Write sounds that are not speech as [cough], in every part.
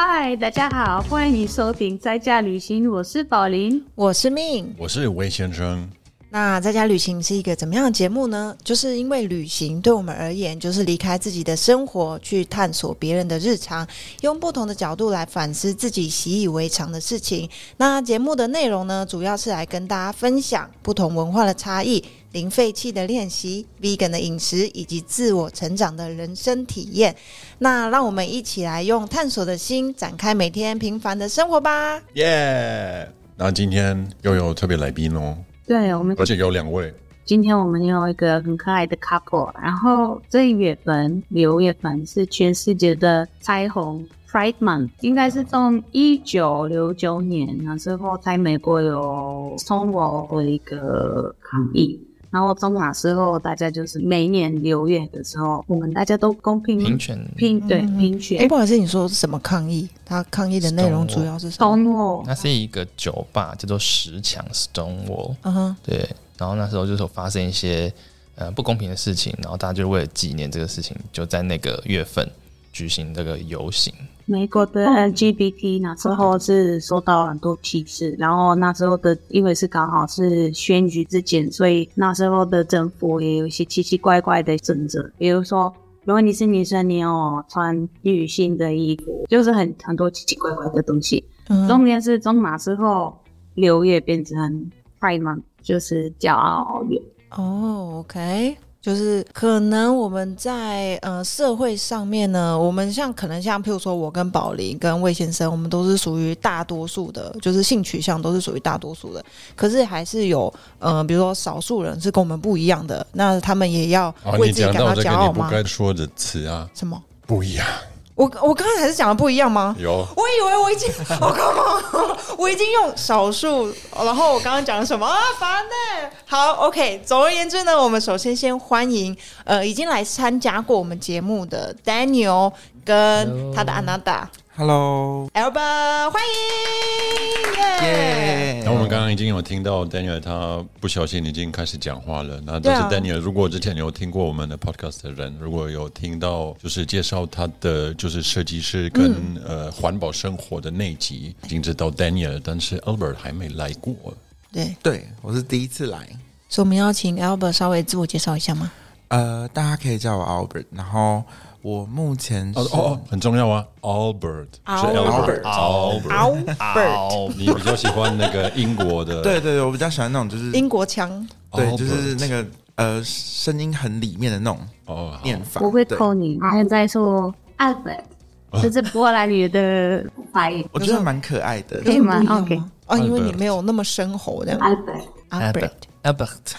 嗨，大家好，欢迎收听在家旅行，我是宝林。我是命。我是魏先生。那在家旅行是一个怎么样的节目呢？就是因为旅行对我们而言，就是离开自己的生活，去探索别人的日常，用不同的角度来反思自己习以为常的事情。那节目的内容呢，主要是来跟大家分享不同文化的差异、零废弃的练习、vegan 的饮食，以及自我成长的人生体验。那让我们一起来用探索的心，展开每天平凡的生活吧。耶！那今天又有特别来宾哦，对，我们而且有两位。今天我们有一个很可爱的 couple，然后这一月份六月份是全世界的彩虹 Pride Month，应该是从一九六九年那时候在美国有送我的一个抗议，然后从那时候大家就是每年六月的时候，我们大家都公平平权平对嗯平权哎，不好意思，你说是什么抗议？他抗议的内容主要是什么？送我那是一个酒吧叫做十强 Stonewall，嗯哼，对，然后那时候就是有发生一些呃不公平的事情，然后大家就为了纪念这个事情，就在那个月份举行这个游行。美国的 LGBT 那时候是受到很多歧视，然后那时候的因为是刚好是选举之前，所以那时候的政府也有一些奇奇怪怪的政策，比如说，如果你是女生，你要穿女性的衣服，就是很很多奇奇怪怪的东西。嗯重点是从那时候六月变成 Pride Month，就是骄傲月。哦，OK，就是可能我们在呃社会上面呢，我们像可能像譬如说我跟宝林跟魏先生，我们都是属于大多数的，就是性取向都是属于大多数的，可是还是有呃，比如说少数人是跟我们不一样的，那他们也要为自己感到讲到这个骄傲吗？你不该说的词啊，什么？不一样。我我刚才还是讲的不一样吗？有我以为我已经，我刚刚？我已经用少数，然后我刚刚讲什么啊？烦呢、好，OK。总而言之呢，我们首先先欢迎呃已经来参加过我们节目的 Daniel 跟他的 Ananda Hello，Alba，欢迎耶！耶！然后我们刚刚已经有听到 Daniel 他不小心已经开始讲话了。那但是 Daniel 如果之前有听过我们的 podcast 的人，如果有听到就是介绍他的就是设计师跟、嗯呃环保生活的那集，已经知道 Daniel，但是 Albert 还没来过。对，对我是第一次来，所以我们要请 Albert 稍微自我介绍一下吗？呃，大家可以叫我 Albert，然后我目前哦哦哦，很重要啊，Albert 是 Albert Albert。Albert，你比较喜欢那个英国的，[laughs] 对对对，我比较喜欢那种就是英国腔，对，就是那个呃声音很里面的那种哦，念法。我会对。扣你，还在说 Albert，这是波兰语的发音。我觉得蛮可爱的。可。以吗？OK 吗？啊，因为你没有那么深喉的。Albert，Albert，Albert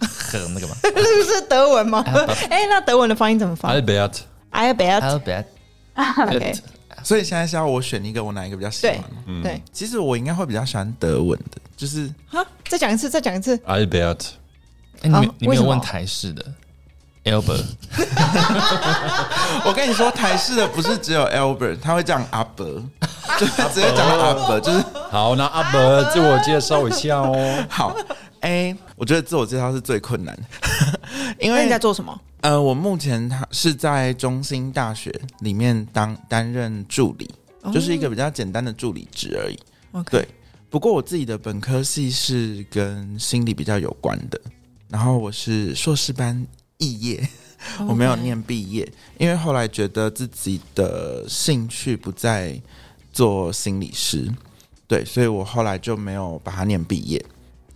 和 [laughs] [laughs] 那个嘛是德文吗？哎，那德文的发音怎么发？Albert，？Albert，Albert，OK，所以现在是要我选一个，我哪一个比较喜欢对吗？嗯对，其实我应该会比较喜欢德文的，就是哈，再讲一次，再讲一次。Albert，哎，你你没有问台式的 Albert，[laughs] 我跟你说，台式的不是只有 Albert，他会讲阿伯，[laughs] 就是直接讲阿伯，就是好，那 Albert 自我介绍一下哦。[laughs] 好。哎、我觉得自我介绍是最困难的，因为你在做什么？呃，我目前他是在中兴大学里面当担任助理，就是一个比较简单的助理职而已。对，不过我自己的本科系是跟心理比较有关的，然后我是硕士班肄业，我没有念毕业，因为后来觉得自己的兴趣不在做心理师，对，所以我后来就没有把它念毕业。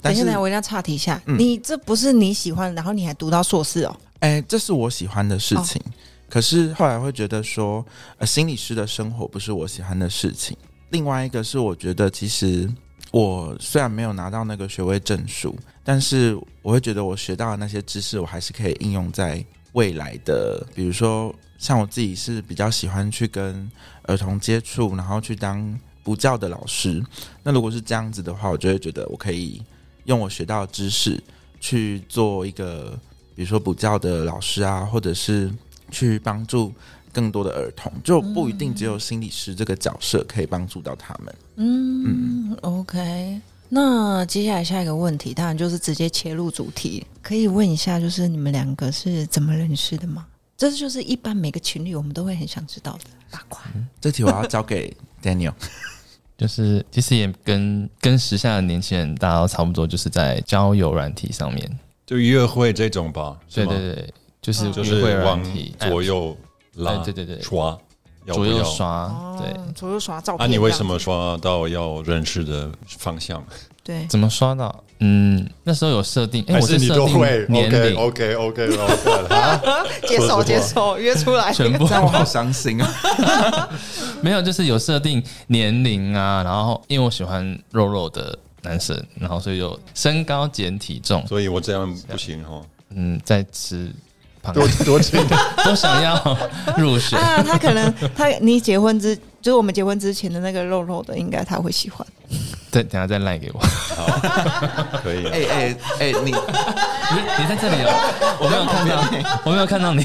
但是等一下，，我一定要岔题一下。嗯你这不是你喜欢，然后你还读到硕士哦？哎、这是我喜欢的事情，可是后来会觉得说，呃，心理师的生活不是我喜欢的事情。另外一个是，我觉得其实我虽然没有拿到那个学位证书，但是我会觉得我学到的那些知识，我还是可以应用在未来的，比如说像我自己是比较喜欢去跟儿童接触，然后去当补教的老师。那如果是这样子的话，我就会觉得我可以用我学到的知识去做一个，比如说补教的老师啊，或者是去帮助更多的儿童，就不一定只有心理师这个角色可以帮助到他们。嗯，OK。那接下来下一个问题，当然就是直接切入主题，可以问一下，就是你们两个是怎么认识的吗？这就是一般每个情侣我们都会很想知道的八卦。这题我要交给 Daniel。[laughs] 就是其实也跟跟时下的年轻人大家都差不多，就是在交友软体上面。就约会这种吧，对对对，就是就约会往左右拉，对对对对刷，左？右刷，哦对，左右刷照片。啊，你为什么？刷到要认识的方向？对，怎么刷到？嗯，那时候有设定，哎，我是设定都会年龄，？OK OK OK 接受接受，约出来。全部 [laughs] 我好伤心啊！[laughs] 没有，就是有设定年龄啊，然后因为我喜欢肉肉的男生，然后所以就身高减体重，所以我这样不行哦，嗯，在吃螃多吃，多轻 [laughs] 都想要入选。啊，他可能他你结婚之，就是我们结婚之前的那个肉肉的，应该他会喜欢。对，等下再赖给我。可以啊。哎哎哎，你你你在这里哦，我没有看到你，我没有看到你。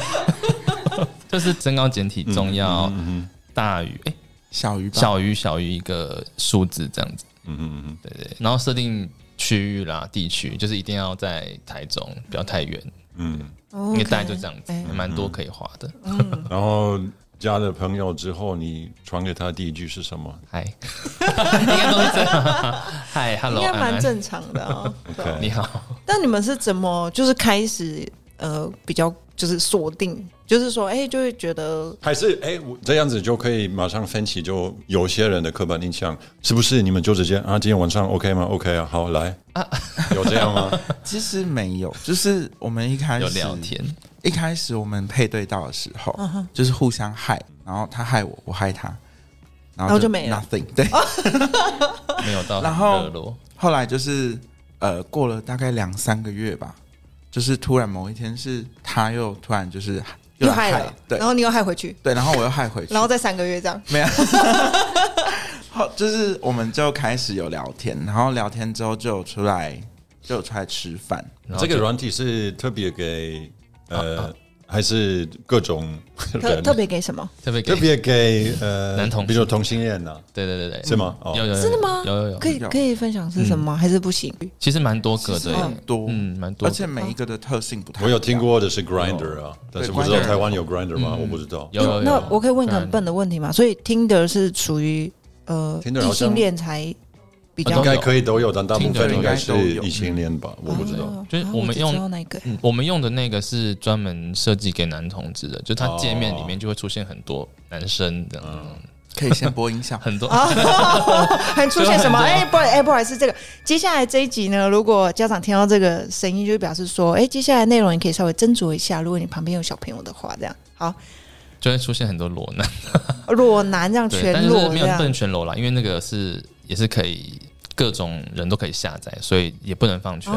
就是身高减体重要嗯嗯大于哎、小于小于小于一个数字这样子，嗯嗯嗯对对。然后设定区域啦、地区，就是一定要在台中，不要太远，嗯应因为大概就这样子，蛮多可以滑的。嗯。[laughs] 然后加了朋友之后，你传给他第一句是什么嗨，[laughs] 应该都是这样。[laughs] 嗨，Hello，该安安，蛮正常的哦。？OK，你好。但你们是怎么就是开始呃比较就是锁定，就是说哎、就会觉得还是哎，我这样子就可以马上分歧，就有些人的刻板印象是不是？你们就直接啊，今天晚上 OK 吗？OK 啊，好来啊 [laughs] 有这样吗？[laughs] 其实没有，就是我们一开始有聊天，一开始我们配对到的时候，就是互相害，然后他害我，我害他，然然后就没了 nothing。对，[laughs] 没有到然后。后来就是呃，过了大概两三个月吧，就是突然某一天是他又突然就是又害了，对。然后你又害回去，对，然后我又害回去，然后再三个月这样。没有。[laughs] 后就是我们就开始有聊天，然后聊天之后就有出来就有出来吃饭，这个软体是特别给呃，还是各种特特别给什么？特别给特别给呃男同比如同性恋呐，对对对对，是吗？哦有有有真的吗有有有，可以可以分享是什么吗？还是不行？其实蛮多个的，很多，嗯，蛮多，而且每一个的特性不太。我有听过的是 Grinder 啊，但是不知道台湾有 Grinder 吗？我不知道。有。那我可以问个很笨的问题吗？所以 Tinder 是属于呃异性恋才比较应该可以都有，但大部分应该是应该都有。异性恋吧？我不知道。哦就是啊我们用那个。嗯，我们用的那个是专门设计给男同志的，就它界面里哦面就会出现很多男生的，嗯，可以先播音效。很多。[laughs] 还出现什么？[laughs] 哎、不好意哎，不好意思，这个。接下来这一集呢，如果家长听到这个声音，就表示说，哎、接下来内容你可以稍微斟酌一下。如果你旁边有小朋友的话，这样。好，就会出现很多裸男，[laughs] 裸男这样对，但全是没有不能全裸啦，因为那个是也是可以各种人都可以下载，所以也不能放全。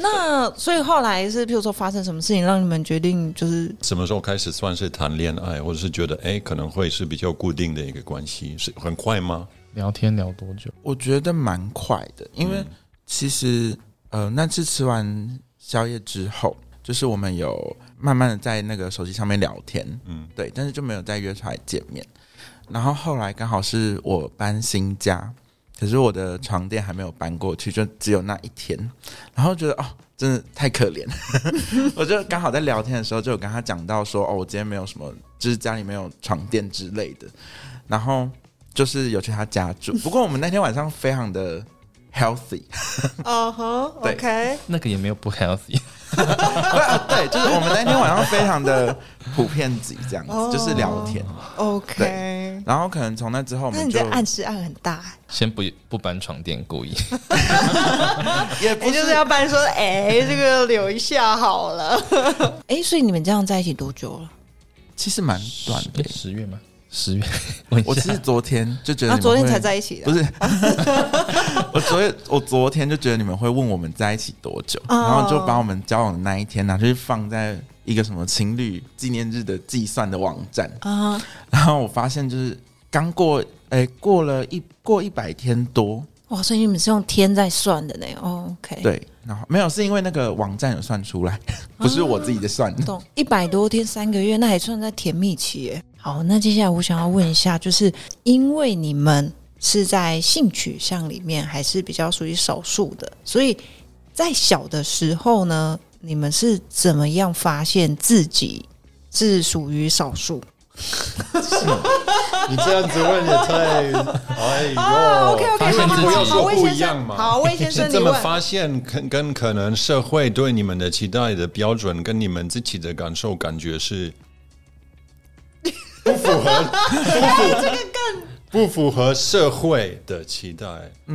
那所以后来是，譬如说发生什么事情让你们决定就是什么时候开始算是谈恋爱，或者是觉得哎可能会是比较固定的一个关系？是很快吗？聊天聊多久？我觉得蛮快的，因为其实呃那次吃完宵夜之后，就是我们有慢慢的在那个手机上面聊天，嗯，对，但是就没有再约出来见面。然后后来刚好是我搬新家，可是我的床垫还没有搬过去，就只有那一天，然后觉得哦。真的太可怜，[laughs] 我就刚好在聊天的时候就有跟他讲到说，哦，我今天没有什么，就是家里没有床垫之类的，然后就是有去他家住。不过我们那天晚上非常的 healthy，哦呵 [laughs] 对，OK，那个也没有不 healthy，[laughs] 对，就是我们那天晚上非常的普遍级这样子，哦就是聊天。OK，然后可能从那之后，我们就那你在暗示暗很大、先不不搬床垫，故意。[laughs] 也不也就是要搬说，哎、这个留一下好了。[laughs] 哎、所以你们这样在一起多久了？其实蛮短的诶。十月吗？十月，[laughs] 问一下我其实昨天就觉得啊，你们昨天会才在一起的，不是，我昨天我昨天就觉得你们会问我们在一起多久，哦然后就把我们交往的那一天拿去放在一个什么情侣纪念日的计算的网站，啊，然后我发现就是刚过，哎、过了一过一百天多，哇，所以你们是用天在算的呢。哦 OK，，对，然后没有是因为那个网站有算出来，[laughs] 不是我自己的算的。懂，一百多天三个月，那还算在甜蜜期耶。好，那接下来我想要问一下，就是因为你们是在性取向里面还是比较属于少数的，所以在小的时候呢，你们是怎么样发现自己是属于少数。[laughs] 你这样子问也太……哎呦、发现自己不要说好魏先生不一样嘛。好魏先生是这么你问发现，跟跟可能社会对你们的期待的标准，跟你们自己的感受感觉是不符合，不符不符合社会的期待。好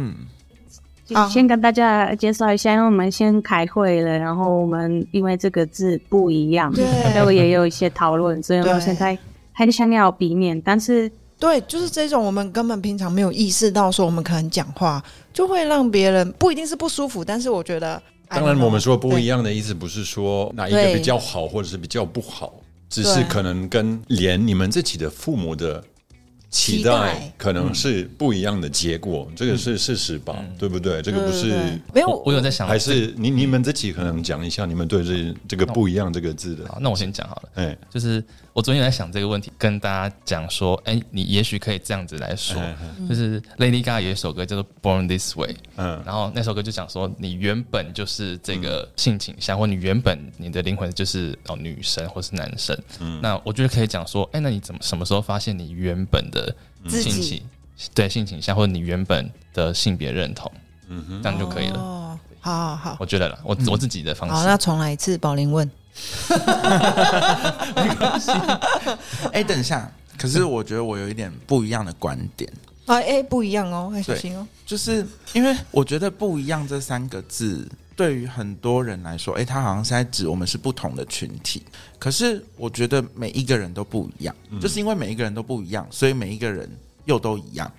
先跟大家介绍一下，因为我们先开会了，然后我们因为这个字不一样，对。所以也有一些讨论，所以我们现在很想要避免，但是对，就是这种我们根本平常没有意识到，说我们可能讲话就会让别人不一定是不舒服，但是我觉得，当然，我们说不一样，的意思不是说哪一个比较好，或者是比较不好，只是可能跟连你们自己的父母的期期待待可能是不一样的结果，这个是事实吧？对不对？这个不是没有我我有在想，还是你你们自己可能讲一下你们对这这个不一样这个字的，好，那我先讲好了。哎，就是我昨天在想这个问题，跟大家讲说，哎、你也许可以这样子来说，嗯就是 Lady Gaga 有一首歌叫做《Born This Way》，嗯。然后那首歌就讲说，你原本就是这个性倾向，或你原本你的灵魂就是哦女生或是男生，嗯。那我觉得可以讲说，哎、那你怎么什么时候发现你原本的性情对性倾向，或者你原本的性别认同，嗯哼，这样就可以了。哦，好好好，我觉得了，我、我自己的方式。好，那，重来一次，宝林问，[laughs] 哎、等一下，可是我觉得我有一点不一样的观点，啊，哎，不一样哦，很小心哦，就是因为我觉得“不一样”这三个字对于很多人来说，哎、他好像是在指我们是不同的群体。可是我觉得每一个人都不一样，就是因为每一个人都不一样，所以每一个人又都一样。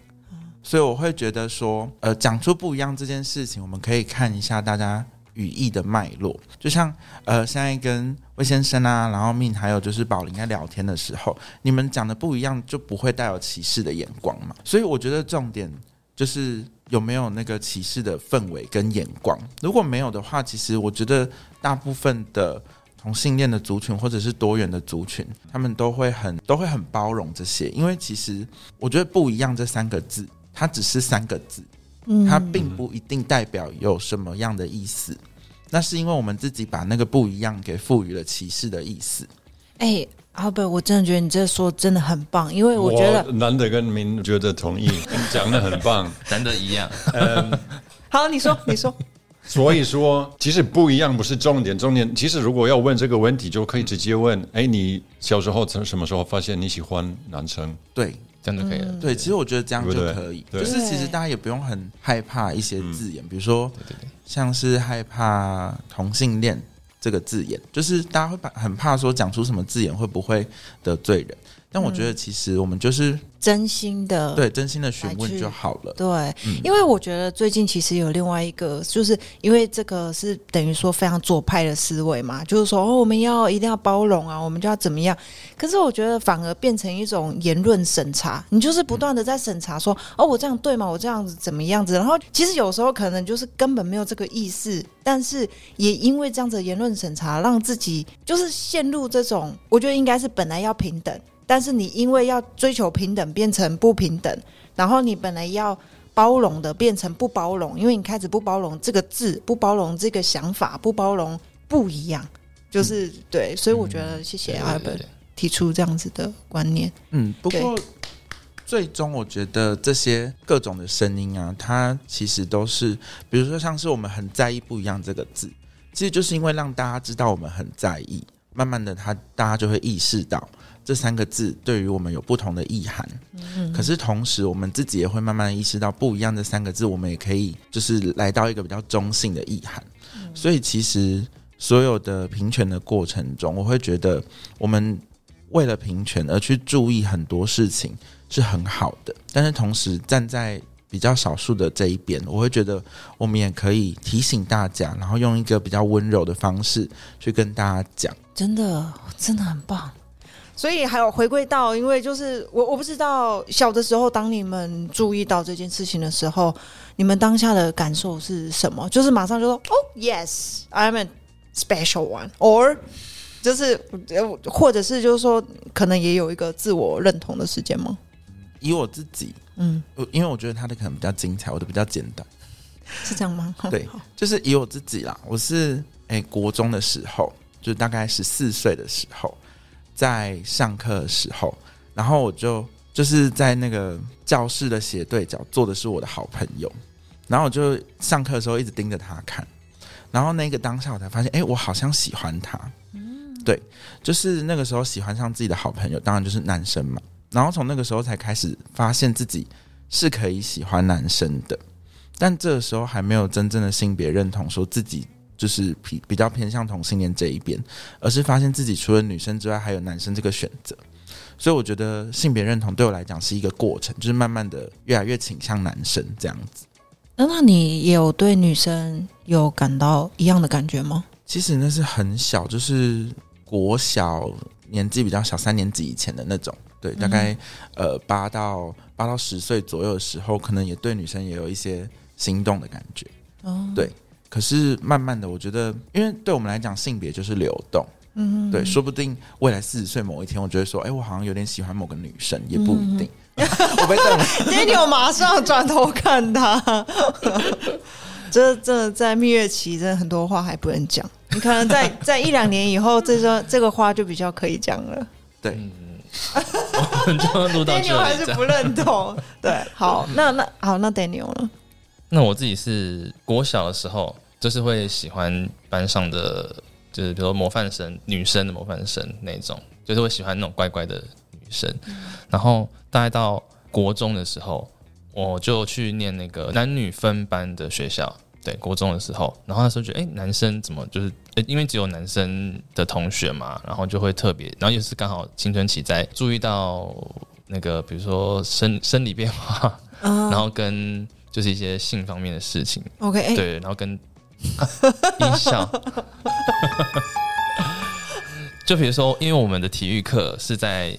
所以我会觉得说，呃，讲出不一样这件事情，我们可以看一下大家语义的脉络。就像呃，现在跟魏先生啊，然后命还有就是宝林在聊天的时候，你们讲的不一样，就不会带有歧视的眼光嘛。所以我觉得重点就是有没有那个歧视的氛围跟眼光。如果没有的话，其实我觉得大部分的同性恋的族群或者是多元的族群，他们都会很都会很包容这些，因为其实我觉得不一样这三个字，它只是三个字，它并不一定代表有什么样的意思。那是因为我们自己把那个不一样给赋予了歧视的意思。哎，阿伯，我真的觉得你这说真的很棒，因为我觉得，难得跟您觉得同意，你讲的很棒。[laughs] 难得一样。嗯好，你说，[laughs] 你说，所以说，其实不一样不是重点，重点其实如果要问这个问题，就可以直接问：哎，你小时候从什么时候发现你喜欢男生？对这样就可以了。对，其实我觉得这样就可以，就是其实大家也不用很害怕一些字眼，比如说对对对，像是害怕同性恋这个字眼，就是大家会怕很怕说讲出什么字眼会不会得罪人。但我觉得其实我们就是真心的，对真心的询问就好了。对，嗯因为我觉得最近其实有另外一个，就是因为这个是等于说非常左派的思维嘛，就是说哦，我们要一定要包容啊，我们就要怎么样。可是我觉得反而变成一种言论审查，你就是不断的在审查说，哦，我这样对吗？我这样子怎么样子？然后其实有时候可能就是根本没有这个意识，但是也因为这样子的言论审查，让自己就是陷入这种，我觉得应该是本来要平等。但是你因为要追求平等，变成不平等，然后你本来要包容的变成不包容，因为你开始不包容这个字，不包容这个想法，不包容不一样，就是、对，所以我觉得谢谢对阿本提出这样子的观念。嗯，不过最终我觉得这些各种的声音啊，它其实都是，比如说像是我们很在意“不一样”这个字，其实就是因为让大家知道我们很在意，慢慢的他大家就会意识到这三个字对于我们有不同的意涵。嗯可是同时，我们自己也会慢慢意识到，不一样的三个字，我们也可以就是来到一个比较中性的意涵。所以其实所有的平权的过程中，我会觉得我们为了平权而去注意很多事情是很好的，但是同时站在比较少数的这一边，我会觉得我们也可以提醒大家，然后用一个比较温柔的方式去跟大家讲。真的真的很棒。所以还有回归到，因为就是我我不知道小的时候，当你们注意到这件事情的时候，你们当下的感受是什么？就是马上就说哦，yes，I'm a special one，or 就是呃或者是就是说，可能也有一个自我认同的时间吗？以我自己，嗯，因为我觉得他的可能比较精彩，我的比较简单。是这样吗？[laughs] 对，就是以我自己啦，我是诶、国中的时候，就大概十四岁的时候，在上课的时候，然后我就就是在那个教室的斜对角坐的是我的好朋友，然后我就上课的时候一直盯着他看，然后那个当下我才发现，哎，我好像喜欢他。对，就是那个时候喜欢上自己的好朋友，当然就是男生嘛。然后从那个时候才开始发现自己是可以喜欢男生的，但这个时候还没有真正的性别认同，说自己就是比比较偏向同性恋这一边，而是发现自己除了女生之外还有男生这个选择。所以我觉得性别认同对我来讲是一个过程，就是慢慢的越来越倾向男生这样子。那那你也有对女生有感到一样的感觉吗？其实那是很小，就是国小年纪比较小，三年级以前的那种。对，大概呃八到八到十岁左右的时候，可能也对女生也有一些心动的感觉。哦，对。可是慢慢的，我觉得，因为对我们来讲，性别就是流动。嗯，对，说不定未来四十岁某一天，我觉得说，哎，我好像有点喜欢某个女生，也不一定。[laughs] 我被瞪了，Daniel 马上转头看他。[laughs] 这这在蜜月期，真的很多话还不能讲。你可能在 [laughs] 在一两年以后，这个这个话就比较可以讲了。对。我们就录到这里。还是不认同。对，好，那那好，那 Daniel 呢？那我自己是国小的时候，就是会喜欢班上的，就是比如说模范生，女生的模范生那种，就是会喜欢那种乖乖的女生。然后大概到国中的时候，我就去念那个男女分班的学校。对，国中的时候，然后那时候觉得，哎，男生怎么就是，因为只有男生的同学嘛，然后就会特别，然后也是刚好青春期在注意到那个，比如说生生理变化，然后跟就是一些性方面的事情。OK，对，然后跟 [laughs] 音效，[laughs] 就比如说，因为我们的体育课是在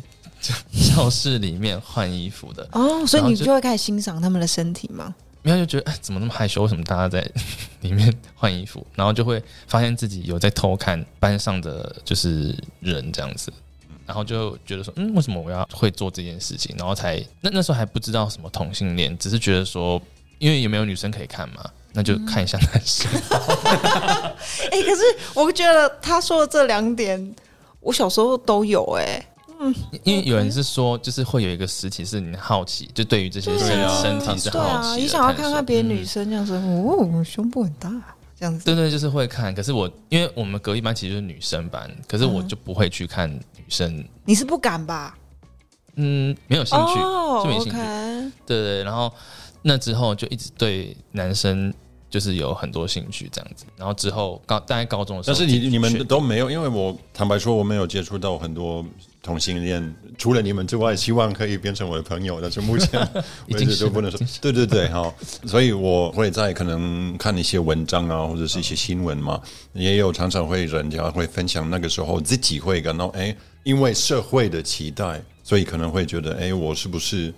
教室里面换衣服的，哦，所以你就会开始欣赏他们的身体吗？没有就觉得哎，怎么那么害羞？为什么大家在 [laughs] 里面换衣服？然后就会发现自己有在偷看班上的就是人这样子，然后就觉得说，嗯，为什么我要会做这件事情？然后才那那时候还不知道什么同性恋，只是觉得说，因为有没有女生可以看嘛，那就看一下男生。哎，[laughs] 可是我觉得他说的这两点，我小时候都有哎。嗯，因为有人是说，就是会有一个时期是你好奇，就对于这些身身体是好奇，你想要看看别的女生这样子，哦，胸部很大这样子。对对，就是会看。可是我因为我们隔壁班其实就是女生班，可是我就不会去看女生。你是不敢吧？嗯，没有兴趣，就没兴趣。对对，然后那之后就一直对男生。就是有很多兴趣这样子，然后之后高大概高中的时候，但是你你们都没有，因为我坦白说我没有接触到很多同性恋，除了你们之外，希望可以变成我的朋友，但是目前 [laughs] 为止都不能说。对对对，好，所以我会在可能看一些文章啊，或者是一些新闻嘛，也有常常会人家会分享那个时候自己会感到哎，因为社会的期待，所以可能会觉得哎，我是不是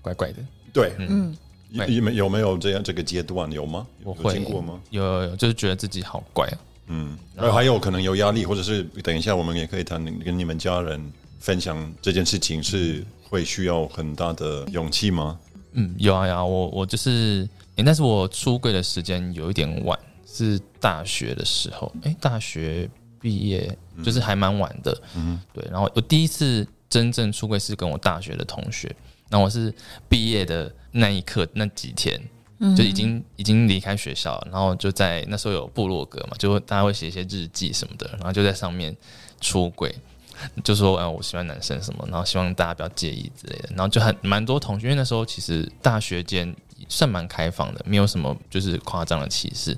怪怪的？对，嗯。有没有没有这样这个阶段有吗？有经过吗？有有有，就是觉得自己好怪啊。嗯，然后还有可能有压力，或者是等一下我们也可以谈跟你们家人分享这件事情，是会需要很大的勇气吗？嗯，有啊有啊，我我就是，但是我出柜的时间有一点晚，是大学的时候，哎，大学毕业就是还蛮晚的。嗯，对，然后我第一次真正出柜是跟我大学的同学。那我是毕业的那一刻那几天，就已经已经离开学校，然后就在那时候有部落格嘛，就大家会写一些日记什么的，然后就在上面出轨，就说哎我喜欢男生什么，然后希望大家不要介意之类的，然后就很蛮多同学，因为那时候其实大学间算蛮开放的，没有什么就是夸张的歧视，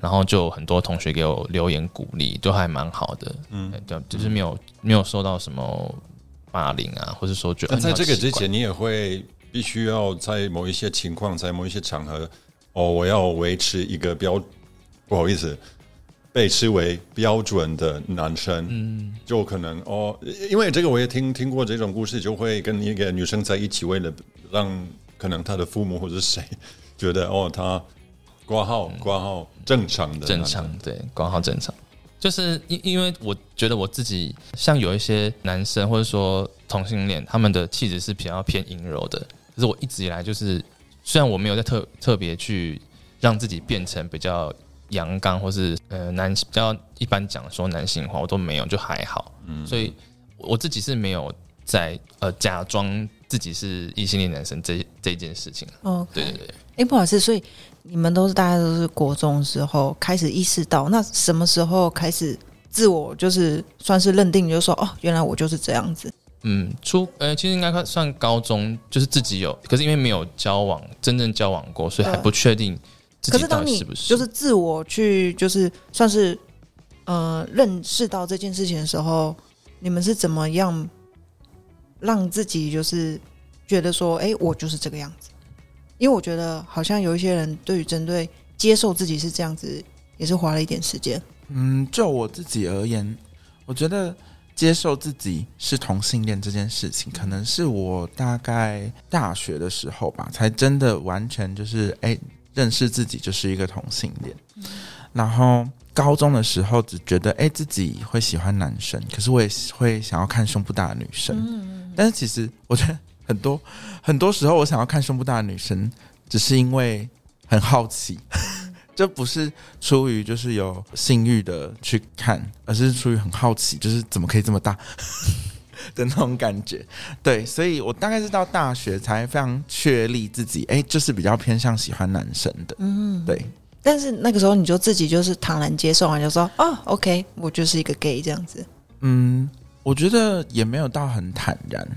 然后就很多同学给我留言鼓励，都还蛮好的，嗯，对，就是没有没有受到什么。霸凌啊，或者说觉得在这个之前，你也会必须要在某一些情况，在某一些场合，哦，我要维持一个标，不好意思，被视为标准的男生，嗯，就可能哦，因为这个我也听听过这种故事，就会跟一个女生在一起，为了让可能她的父母或者谁觉得哦，她挂号挂号正常的正常，对，挂号正常。就是因因为我觉得我自己像有一些男生或者说同性恋，他们的气质是比较偏阴柔的。可是我一直以来就是，虽然我没有在特特别去让自己变成比较阳刚或是呃男比较一般讲说男性化，我都没有，就还好。嗯，所以我自己是没有在呃假装自己是异性恋男生这这件事情。哦，对对对，哎，不好意思，所以你们都是大家都是国中的时候开始意识到，那什么时候开始自我就是算是认定，就是说哦，原来我就是这样子。嗯，初呃其实应该算算高中，就是自己有，可是因为没有交往，真正交往过，所以还不确定自己到可是当你底是不是。就是自我去就是算是呃认识到这件事情的时候，你们是怎么样让自己就是觉得说，哎、我就是这个样子？因为我觉得好像有一些人对于针对接受自己是这样子，也是花了一点时间。嗯，就我自己而言，我觉得接受自己是同性恋这件事情，可能是我大概大学的时候吧，才真的完全就是哎、认识自己就是一个同性恋。然后高中的时候只觉得哎、自己会喜欢男生，可是我也会想要看胸部大的女生。但是其实我觉得很多很多时候，我想要看胸部大的女生，只是因为很好奇。[laughs] 这不是出于就是有性欲的去看，而是出于很好奇，就是怎么可以这么大 [laughs] 的那种感觉。对，所以我大概是到大学才非常确立自己，哎、就是比较偏向喜欢男生的。嗯，对，但是那个时候你就自己就是坦然接受啊，就说哦，OK，我就是一个 gay 这样子。嗯，我觉得也没有到很坦然，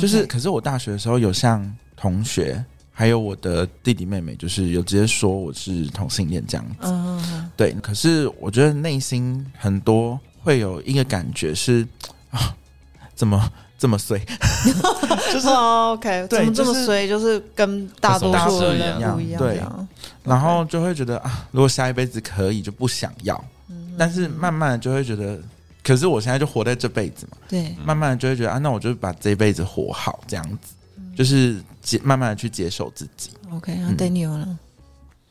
就是可是我大学的时候有向同学还有我的弟弟妹妹，就是有直接说我是同性恋这样子。对，可是我觉得内心很多会有一个感觉是啊，[laughs] 怎么这么碎？就是哦，OK，怎么这么就是衰？就是跟大多数的人不一样，对。然后就会觉得啊，如果下一辈子可以就不想要，但是慢慢就会觉得，可是我现在就活在这辈子嘛，对，慢慢的就会觉得啊，那我就把这一辈子活好，这样子，就是接慢慢的去接受自己。OK，那嗯。Daniel 呢？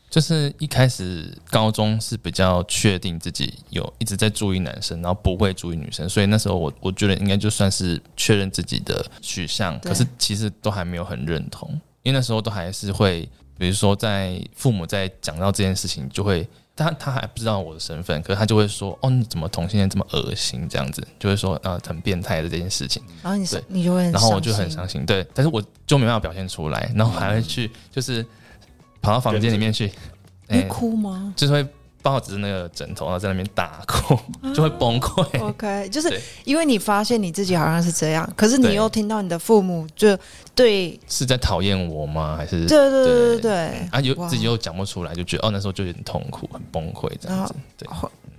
就是一开始高中是比较确定自己有一直在注意男生，然后不会注意女生，所以那时候我我觉得应该就算是确认自己的取向，可是其实都还没有很认同，因为那时候都还是会，比如说在父母在讲到这件事情，就会他他还不知道我的身份，可是他就会说，哦，你怎么同性恋这么恶心这样子，就会说呃很变态的这件事情。然后你是你就会，然后我就很伤。心，对，但是我就没办法表现出来，然后还会去就是跑到房间里面去，你哎、哭吗就是会抱着那个枕头，然后在那边打哭，就会崩溃。？OK，就是因为你发现你自己好像是这样，可是你又听到你的父母就对是在讨厌我吗？还是对对对对对对啊，有哇自己又讲不出来，就觉得哦，那时候就有点痛苦，很崩溃这样子。对，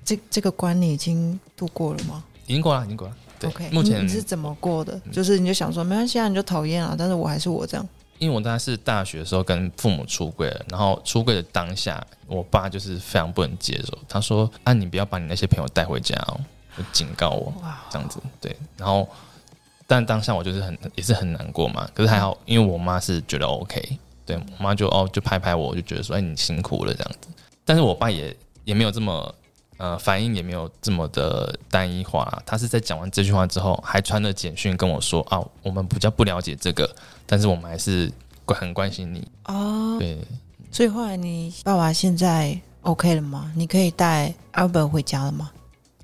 这这个关你已经度过了吗已经过了，已经过了。对？OK，目前你你是怎么过的？就是你就想说没关系啊，你就讨厌啊，但是我还是我这样。因为我当时是大学的时候跟父母出柜了，然后出柜的当下，我爸就是非常不能接受，他说：“啊，你不要把你那些朋友带回家哦，就警告我，这样子。”对，然后但当下我就是很也是很难过嘛，可是还好，因为我妈是觉得 OK，对我妈就哦就拍拍我，就觉得说：“哎，你辛苦了这样子。”但是我爸也也没有这么。呃，反应也没有这么的单一化。他是在讲完这句话之后，还传了简讯跟我说：“啊，我们比较不了解这个，但是我们还是很关心你。哦，对，所以后来你爸爸现在 OK 了吗？你可以带 Albert 回家了吗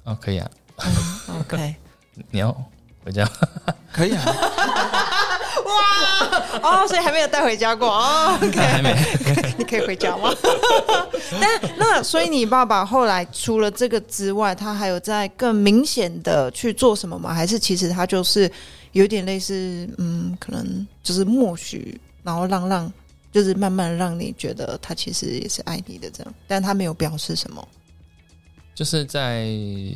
哦，可以啊，？OK，[laughs] 你要回家？可以啊，[laughs] 哇哦，所以还没有带回家过哦。还没。[laughs] 你可以回家吗？但那所以你爸爸后来除了这个之外，他还有在更明显的去做什么吗？还是其实他就是有点类似，嗯，可能就是默许，然后让让，就是慢慢让你觉得他其实也是爱你的这样，但他没有表示什么。就是在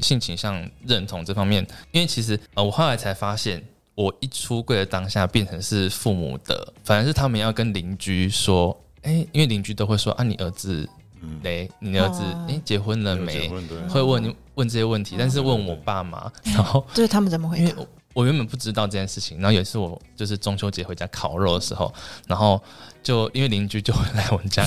性倾向认同这方面，因为其实呃，我后来才发现，我一出柜的当下变成是父母的，反而是他们要跟邻居说，哎、因为邻居都会说啊，你儿子嗯，嘞，你儿子哦。哎、结婚了没？会问问这些问题，但是问我爸妈，然后对他们怎么回答？因为我我原本不知道这件事情，然后有一次我就是中秋节回家烤肉的时候，然后就因为邻居就会来我们家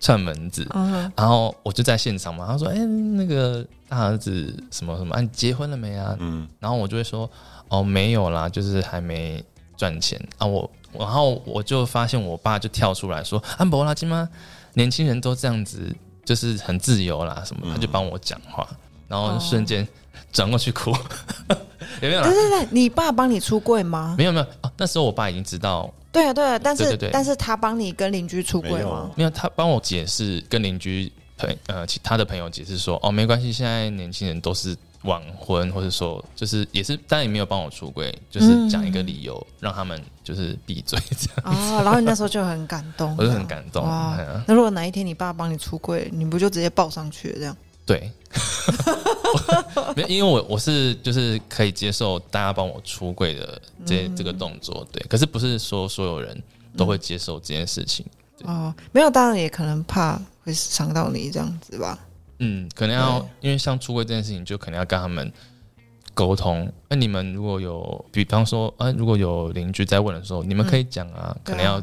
串门子，嗯，然后我就在现场嘛，他说：“哎、那个大儿子什么什么，啊，你结婚了没啊？”嗯，然后我就会说：“哦，没有啦，就是还没赚钱啊。我”然后我就发现我爸就跳出来说：“安博拉金吗？年轻人都这样子，就是很自由啦，什么？”他就帮我讲话。然后瞬间转过去哭，[laughs] 有没有啦对？对对，你爸帮你出柜吗？没有没有啊，那时候我爸已经知道，对啊对啊，但是对对对但是他帮你跟邻居出柜吗？没有他帮我解释，跟邻居朋呃其他的朋友解释说，哦没关系，现在年轻人都是晚婚，或者说就是也是，但也没有帮我出柜，就是讲一个理由、让他们就是闭嘴这样，哦，然后你那时候就很感动，我就很感动。哇哎呀那如果哪一天你爸帮你出柜，你不就直接抱上去这样？对，[laughs] 没有因为我我是就是可以接受大家帮我出柜的这、嗯这个动作，对，可是不是说所有人都会接受这件事情。哦，没有，当然也可能怕会伤到你这样子吧。嗯，可能要因为像出柜这件事情，就可能要跟他们沟通。那你们如果有，比方说，啊，如果有邻居在问的时候，你们可以讲啊，可能要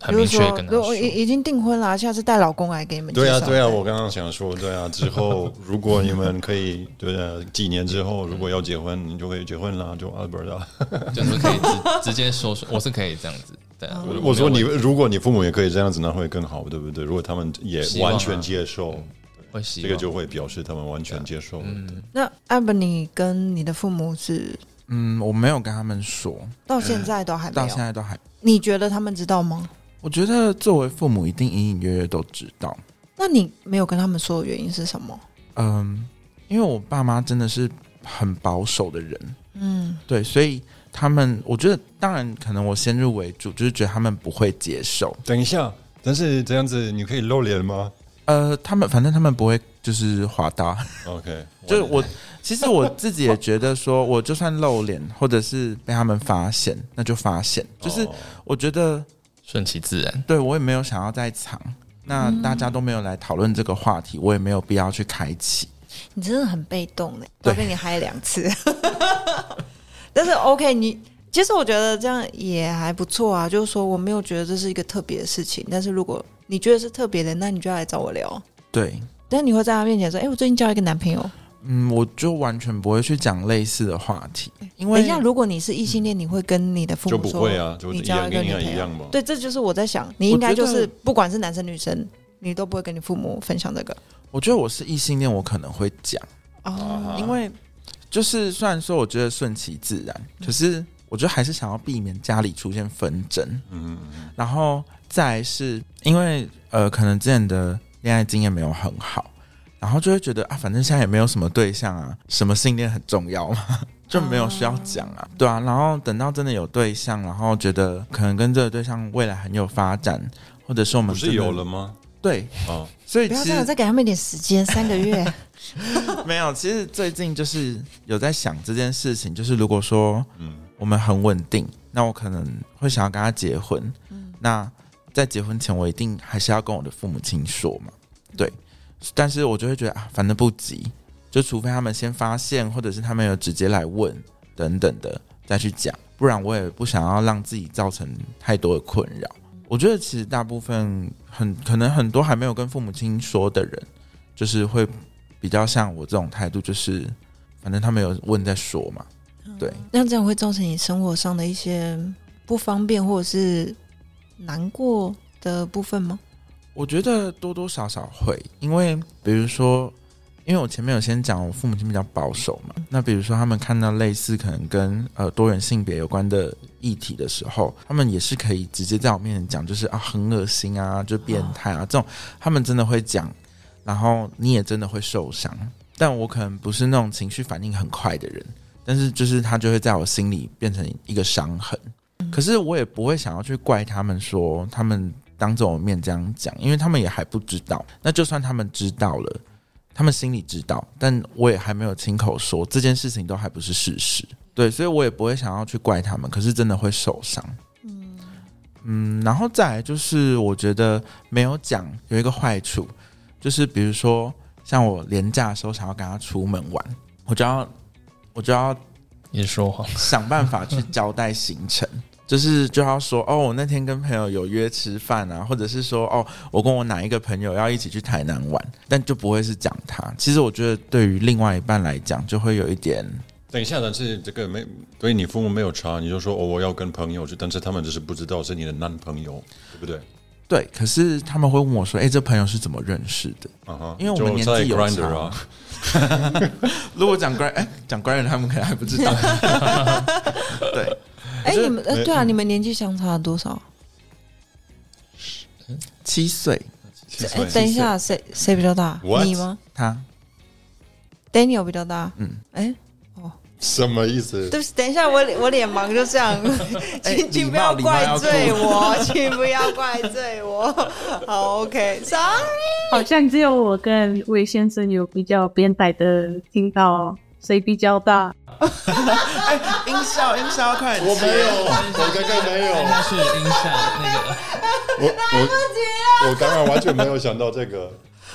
很明确比如说，跟他说如果。已已经订婚了，下次带老公来给你们。对啊，对啊，我刚刚想说，对啊，之后 [laughs] 如果你们可以，对啊，几年之后如果要结婚，你就可以结婚啦，就 Albert 啊。[laughs] 就是可以直直接说说，我是可以这样子对啊我说你，如果你父母也可以这样子，那会更好，对不对？如果他们也完全接受，这个就会表示他们完全接受。嗯，那艾本，你跟你的父母是嗯，我没有跟他们说，到现在都还没到？现在都还。你觉得他们知道吗？我觉得作为父母，一定隐隐约约都知道。那你没有跟他们说的原因是什么？嗯，因为我爸妈真的是很保守的人，嗯，对，所以他们，我觉得当然可能我先入为主，就是觉得他们不会接受。等一下，但是这样子你可以露脸吗呃，他们反正他们不会就是滑大，？OK，[laughs] 就是我其实我自己也觉得说，我就算露脸或者是被他们发现，那就发现，就是哦我觉得顺其自然。对我也没有想要再藏。那大家都没有来讨论这个话题，我也没有必要去开启。你真的很被动呢，对都被你嗨两次。[laughs] 但是 OK，你其实我觉得这样也还不错啊。就是说，我没有觉得这是一个特别的事情，但是如果你觉得是特别的，那你就要来找我聊。对，但你会在他面前说：“哎、我最近交一个男朋友。嗯，我就完全不会去讲类似的话题，因为等一下，如果你是异性恋，你会跟你的父母说不会啊，就一你交样跟你一个女朋友一样嘛。对，这就是我在想，你应该就是不管是男生女生，你都不会跟你父母分享这个。我觉得我是异性恋，我可能会讲，哦。啊因为就是虽然说我觉得顺其自然，可是我觉得还是想要避免家里出现纷争，嗯，嗯然后再是因为呃，可能之前的恋爱经验没有很好，然后就会觉得啊，反正现在也没有什么对象啊，什么信念很重要嘛，[laughs] 就没有需要讲啊，对啊，然后等到真的有对象，然后觉得可能跟这个对象未来很有发展，或者是我们不是有了吗？对，哦，所以不要这样，再给他们一点时间，三个月。[laughs] 没有，其实最近就是有在想这件事情，就是如果说嗯，我们很稳定，那我可能会想要跟他结婚。嗯那在结婚前，我一定还是要跟我的父母亲说嘛，对。但是我就会觉得啊，反正不急，就除非他们先发现，或者是他们有直接来问等等的再去讲，不然我也不想要让自己造成太多的困扰。我觉得其实大部分很可能很多还没有跟父母亲说的人，就是会比较像我这种态度，就是反正他们有问再说嘛，对。那这样会造成你生活上的一些不方便或者是难过的部分吗？我觉得多多少少会，因为比如说，因为我前面有先讲，我父母亲比较保守嘛。那比如说，他们看到类似可能跟呃多元性别有关的议题的时候，他们也是可以直接在我面前讲，就是啊很恶心啊，就变态啊、这种，他们真的会讲，然后你也真的会受伤。但我可能不是那种情绪反应很快的人，但是就是他就会在我心里变成一个伤痕。可是我也不会想要去怪他们说他们当着我面这样讲，因为他们也还不知道。那就算他们知道了，他们心里知道，但我也还没有亲口说这件事情，都还不是事实。对，所以我也不会想要去怪他们，可是真的会受伤。嗯嗯，然后再来就是，我觉得没有讲有一个坏处，就是比如说像我廉假的时候想要跟他出门玩，我就要我就要你说谎，想办法去交代行程，就是就要说哦，我那天跟朋友有约吃饭啊，或者是说哦，我跟我哪一个朋友要一起去台南玩，但就不会是讲他。其实我觉得对于另外一半来讲，就会有一点等一下，但是这个没对你父母没有查，你就说哦，我要跟朋友去，但是他们只是不知道是你的男朋友，对不对？对。可是他们会问我说，哎，这朋友是怎么认识的？啊哈，因为我们年纪有差啊，[laughs] 如果讲 grand，哎，讲 grand 他们可能还不知道。[laughs] 对，哎，你们呃，对啊，你们年纪相差多少？七岁，哎，七岁等一下，谁谁比较大？What？你吗他？Daniel 比较大。嗯，哎，哦什么意思？对不起，等一下，我我脸盲，就这样，哎 [laughs] 请不要怪罪我，请不要怪罪我。好，OK，Sorry。好像只有我跟魏先生有比较变态的听到谁比较大。[laughs] 哎音效音效快点我没有，我刚刚没有，那是音效那个。我 [laughs] 我我刚刚完全没有想到这个，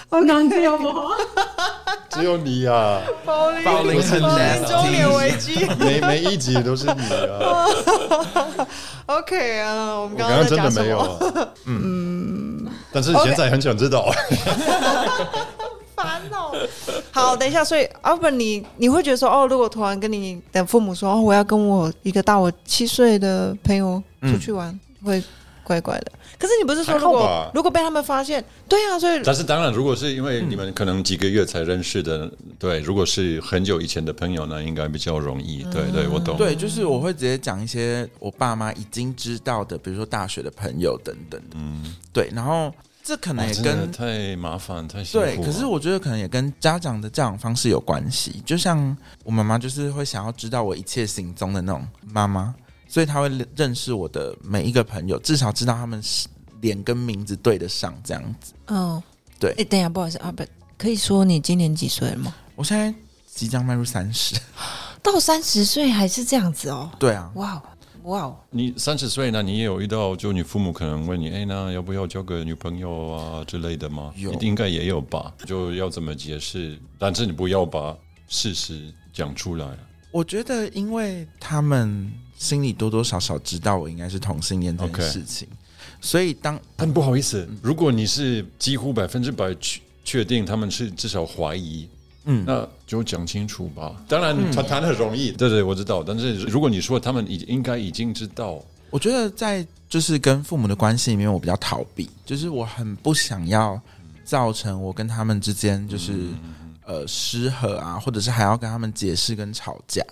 好难听哦！[laughs] 只有你啊，暴力暴力很暴力中年危机。每每一集都是你啊，OK 啊，我们我刚刚刚真的没有？啊，嗯，但是现在很想知道，烦哦。好，等一下，所以 Albert，你你会觉得说，哦，如果突然跟你的父母说，哦，我要跟我一个大我七岁的朋友出去玩，会怪怪的。可是你不是说，如果如果被他们发现，对啊，所以但是当然，如果是因为你们可能几个月才认识的，对，如果是很久以前的朋友呢，应该比较容易。对对，我懂。对，就是我会直接讲一些我爸妈已经知道的，比如说大学的朋友等等的。嗯，对，然后这可能哦也跟、太麻烦，太辛苦了。对，可是我觉得可能也跟家长的教养方式有关系。就像我妈妈就是会想要知道我一切行踪的那种妈妈，所以她会认识我的每一个朋友，至少知道他们是脸跟名字对得上这样子。哦，对哎，等一下，不好意思，Albert，可以说你今年几岁了吗？我现在即将迈入三十，到三十岁还是这样子哦？对啊，哇哦，哇哦，你三十岁那，你也有遇到，就你父母可能问你，哎，那要不要交个女朋友啊之类的吗？有应该也有吧？就要怎么解释？但是你不要把事实讲出来。我觉得因为他们心里多多少少知道我应该是同性恋这件 OK 事情所以当但不好意思，如果你是几乎百分之百确确定他们是至少怀疑，嗯那就讲清楚吧。当然，他谈很容易，对对，我知道。但是如果你说他们已应该已经知道，我觉得在就是跟父母的关系里面，我比较逃避，就是我很不想要造成我跟他们之间就是、呃失和啊，或者是还要跟他们解释跟吵架。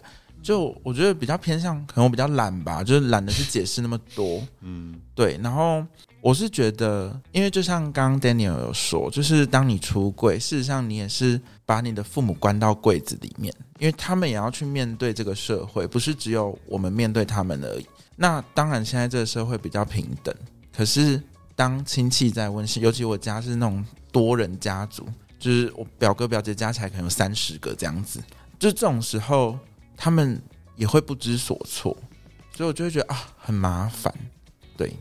就我觉得比较偏向，可能我比较懒吧，就是懒得去解释那么多。嗯，对，然后我是觉得，因为就像刚刚 Daniel 有说，就是当你出柜，事实上你也是把你的父母关到柜子里面，因为他们也要去面对这个社会，不是只有我们面对他们而已。那当然，现在这个社会比较平等，可是当亲戚在问，尤其我家是那种多人家族，就是我表哥表姐加起来可能有三十个这样子，就这种时候，他们也会不知所措，所以我就会觉得啊，很麻烦，对。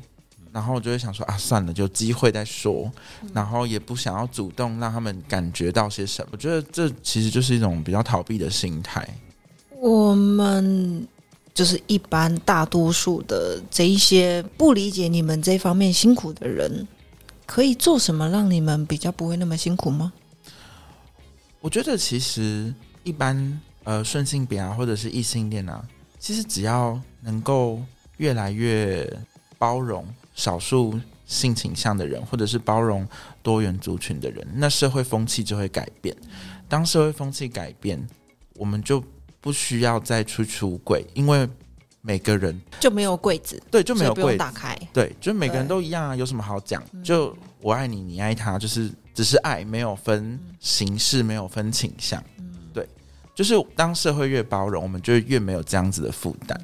然后我就会想说啊，算了，就机会再说，然后也不想要主动让他们感觉到些什么。我觉得这其实就是一种比较逃避的心态。我们就是一般大多数的这一些不理解你们这方面辛苦的人，可以做什么让你们比较不会那么辛苦吗？我觉得其实一般呃顺性别啊，或者是异性恋啊，其实只要能够越来越包容少数性倾向的人，或者是包容多元族群的人，那社会风气就会改变。当社会风气改变，我们就不需要再去出轨，因为每个人就没有柜子，对就没有柜子打开。对，就每个人都一样啊，有什么好讲？就我爱你，你爱他，就是只是爱，没有分形式，没有分倾向。对，就是当社会越包容，我们就越没有这样子的负担。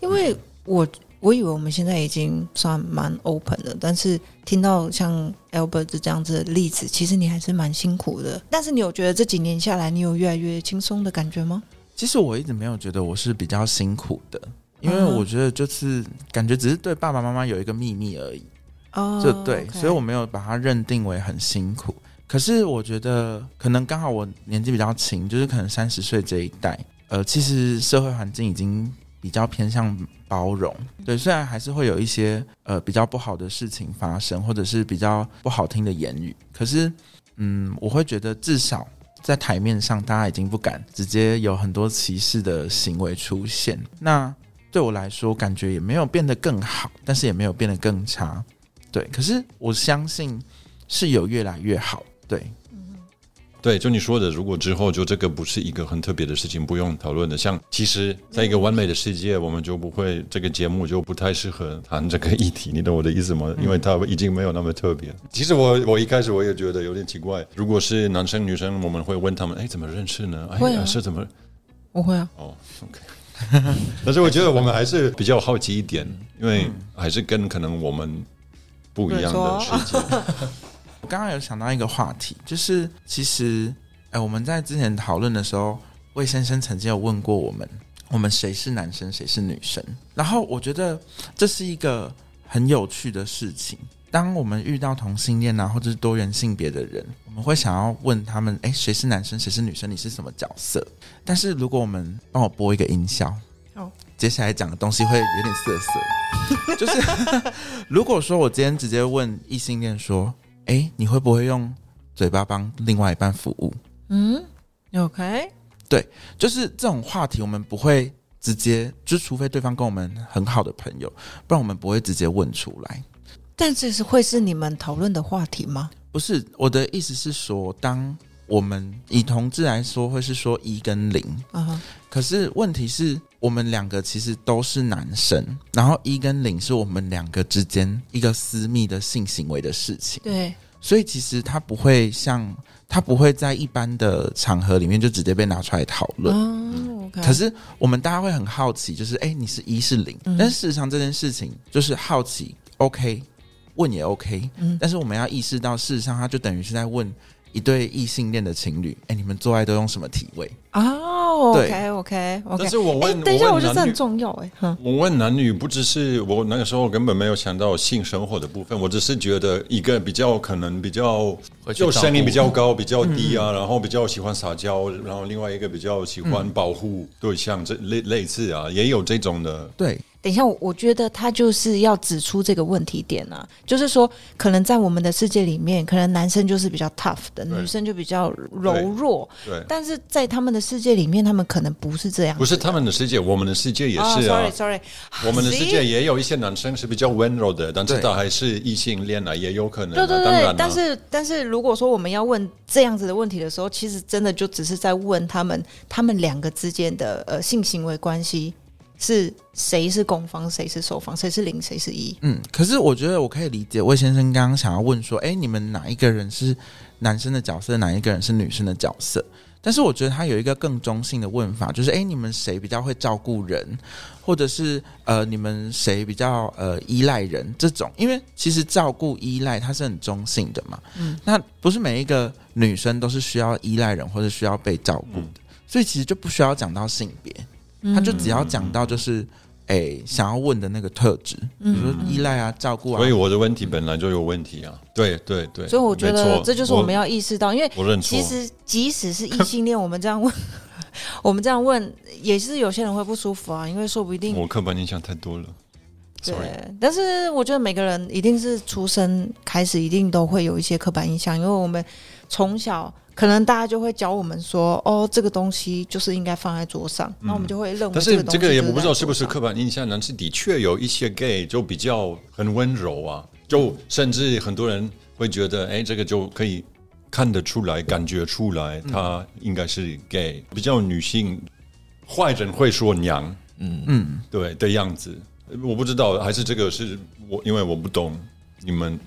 因为我我以为我们现在已经算蛮 open 的，但是听到像 Albert 这样子的例子，其实你还是蛮辛苦的。但是你有觉得这几年下来，你有越来越轻松的感觉吗？其实我一直没有觉得我是比较辛苦的，因为我觉得就是感觉只是对爸爸妈妈有一个秘密而已。哦就对所以我没有把它认定为很辛苦。可是我觉得可能刚好我年纪比较轻，就是可能三十岁这一代，呃，其实社会环境已经比较偏向包容。对，虽然还是会有一些呃比较不好的事情发生，或者是比较不好听的言语，可是嗯，我会觉得至少在台面上，大家已经不敢直接有很多歧视的行为出现。那对我来说，感觉也没有变得更好，但是也没有变得更差。对，可是我相信是有越来越好。对，对，就你说的，如果之后就这个不是一个很特别的事情，不用讨论的。像其实，在一个完美的世界，我们就不会这个节目就不太适合谈这个议题，你懂我的意思吗？因为它已经没有那么特别。其实我我一开始我也觉得有点奇怪，如果是男生女生，我们会问他们，哎，怎么认识呢？哎，呀啊是怎么？我会啊，哦，OK。[laughs] 但是我觉得我们还是比较好奇一点，因为还是跟可能我们不一样的世界。我刚刚有想到一个话题，就是其实，哎，我们在之前讨论的时候，魏先生曾经有问过我们，我们谁是男生，谁是女生。然后我觉得这是一个很有趣的事情。当我们遇到同性恋啊，或者是多元性别的人，我们会想要问他们：哎，谁是男生，谁是女生？你是什么角色？但是如果我们帮我播一个音效，好，接下来讲的东西会有点涩涩。就是 [laughs] 如果说我今天直接问异性恋说：哎，你会不会用嘴巴帮另外一半服务？嗯，OK，对就是这种话题，我们不会直接，就除非对方跟我们很好的朋友，不然我们不会直接问出来。但这是会是你们讨论的话题吗？不是我的意思是说，当我们以同志来说，会是说一跟零，可是问题是我们两个其实都是男生，然后一跟零是我们两个之间一个私密的性行为的事情，对，所以其实他不会像他不会在一般的场合里面就直接被拿出来讨论。哦可是我们大家会很好奇，就是哎、你是一是零、嗯。但是事实上这件事情就是好奇，OK，问也 OK，嗯。但是我们要意识到，事实上他就等于是在问一对异性恋的情侣，哎、你们做爱都用什么体位？哦对，OK OK 但是我问，等一下，我我觉得这很问男女，重要哎，哼，我问男女，不只是我那个时候根本没有想到性生活的部分，我只是觉得一个比较可能比较就声音比较高、比较低啊，然后比较喜欢撒娇，然后另外一个比较喜欢保护对象，这类类似啊，也有这种的。对，等一下，我我觉得他就是要指出这个问题点啊，就是说，可能在我们的世界里面，可能男生就是比较 tough 的，女生就比较柔弱，对，但是在他们的世界里面，他们可能不是这样，不是他们的世界，我们的世界也哦是啊。，sorry sorry，我们的世界也有一些男生是比较温柔的，但是对他还是异性恋啊，也有可能、啊。对对对但是但是如果说我们要问这样子的问题的时候，其实真的就只是在问他们他们两个之间的呃性行为关系是谁是攻方，谁是受方，谁是零，谁是一。嗯，可是我觉得我可以理解魏先生刚刚想要问说，哎、你们哪一个人是男生的角色，哪一个人是女生的角色？但是我觉得他有一个更中性的问法，就是哎、诶你们谁比较会照顾人，或者是呃，你们谁比较呃依赖人？这种，因为其实照顾依赖它是很中性的嘛，嗯，那不是每一个女生都是需要依赖人或者需要被照顾的，所以其实就不需要讲到性别，他就只要讲到就是哎、想要问的那个特质，比如说依赖啊、照顾啊，所以我的问题本来就有问题啊。对对对，所以我觉得这就是我们要意识到，因为其。实即使是异性恋，我们这样问，[laughs] 我们这样问也是有些人会不舒服啊，因为说不定我刻板印象太多了，sorry。对，但是我觉得每个人一定是出生开始一定都会有一些刻板印象，因为我们从小可能大家就会教我们说，哦，这个东西就是应该放在桌上，那、我们就会认为嗯但是这个也我不知道是是不是刻板印象，但是的确有一些 gay 就比较很温柔啊，就甚至很多人会觉得，哎，这个就可以看得出来、感觉出来，他应该是 gay，比较女性，坏人会说娘，嗯嗯，对的样子。我不知道，还是这个是我，因为我不懂你们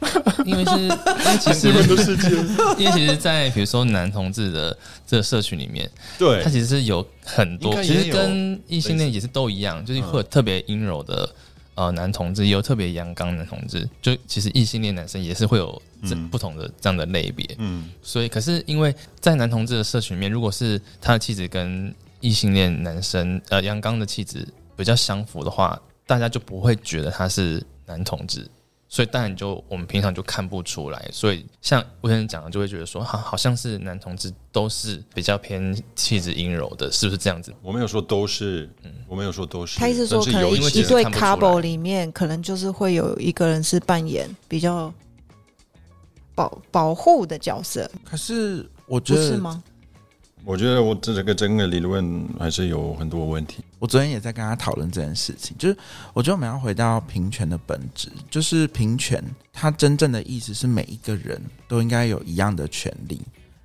[laughs] 因为是，因为其实。[laughs] 因为其实，在比如说男同志的这个社群里面，对他，其实是有很多，其实跟异性恋也是都一样，就是会有特别阴柔的呃男同志，也有特别阳刚男同志。就其实异性恋男生也是会有这嗯不同的这样的类别。嗯所以，可是因为在男同志的社群里面，如果是他的气质跟异性恋男生呃阳刚的气质比较相符的话，大家就不会觉得他是男同志。所以当然就我们平常就看不出来，所以像我先讲的，就会觉得说，好，好像是男同志都是比较偏气质阴柔的，是不是这样子？我没有说都是，嗯我没有说都是，他意思说，可能一对 couple 里面，可能就是会有一个人是扮演比较保保护的角色，可是我觉得是吗？我觉得我这个整个理论还是有很多问题。我昨天也在跟他讨论这件事情，就是我觉得我们要回到平权的本质，就是平权它真正的意思是每一个人都应该有一样的权利，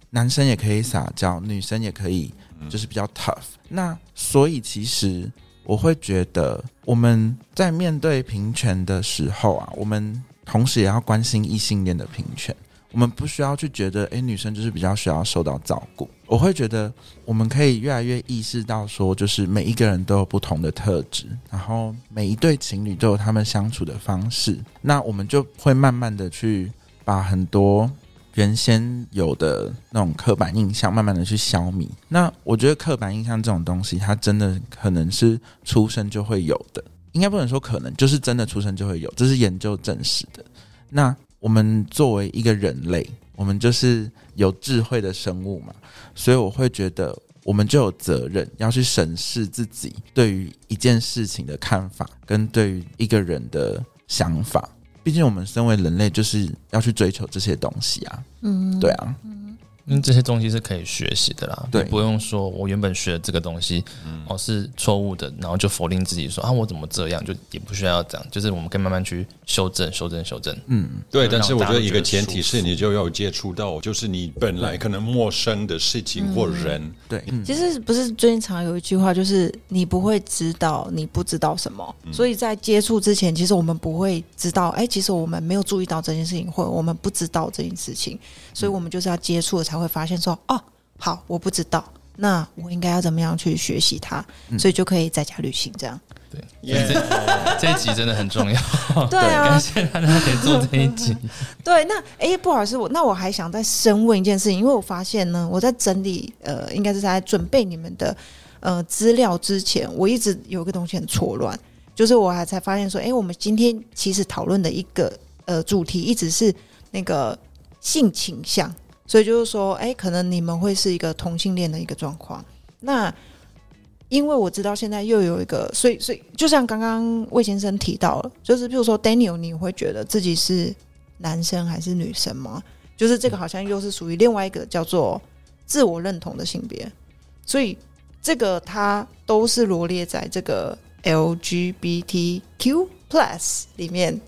男生也可以撒娇，女生也可以，就是比较 tough。那所以其实我会觉得我们在面对平权的时候啊，我们同时也要关心异性恋的平权。我们不需要去觉得，哎，女生就是比较需要受到照顾。我会觉得，我们可以越来越意识到，说就是每一个人都有不同的特质，然后每一对情侣都有他们相处的方式。那我们就会慢慢的去把很多原先有的那种刻板印象，慢慢的去消弭。那我觉得刻板印象这种东西，它真的可能是出生就会有的，应该不能说可能，就是真的出生就会有，这是研究证实的。那我们作为一个人类，我们就是有智慧的生物嘛，所以我会觉得，我们就有责任要去审视自己对于一件事情的看法，跟对于一个人的想法。毕竟我们身为人类，就是要去追求这些东西啊。嗯，对啊。因为这些东西是可以学习的啦，对，不用说我原本学的这个东西，哦是错误的，然后就否定自己说啊我怎么这样，就也不需要这样，就是我们可以慢慢去修正、修正、修正。嗯，对。但是我觉得一个前提是你就要接触到，就是你本来可能陌生的事情或人。对，其实不是最近常有一句话，就是你不会知道你不知道什么，所以在接触之前，其实我们不会知道，哎，其实我们没有注意到这件事情，或者我们不知道这件事情，所以我们就是要接触。才会发现说哦，好，我不知道，那我应该要怎么样去学习它，所以就可以在家旅行这样。对，这这一集真的很重要。[laughs] 对啊，感谢大家可以做这一集。[laughs] 对，那哎，不好意思，我那我还想再深问一件事情，因为我发现呢，我在整理呃，应该是在准备你们的呃资料之前，我一直有一个东西很错乱，就是我还才发现说，哎，我们今天其实讨论的一个呃主题一直是那个性倾向。所以就是说，哎，可能你们会是一个同性恋的一个状况。那因为我知道现在又有一个，所以所以就像刚刚魏先生提到了，就是比如说 Daniel，你会觉得自己是男生还是女生吗？就是这个好像又是属于另外一个叫做自我认同的性别。所以这个它都是罗列在这个 LGBTQ Plus 里面，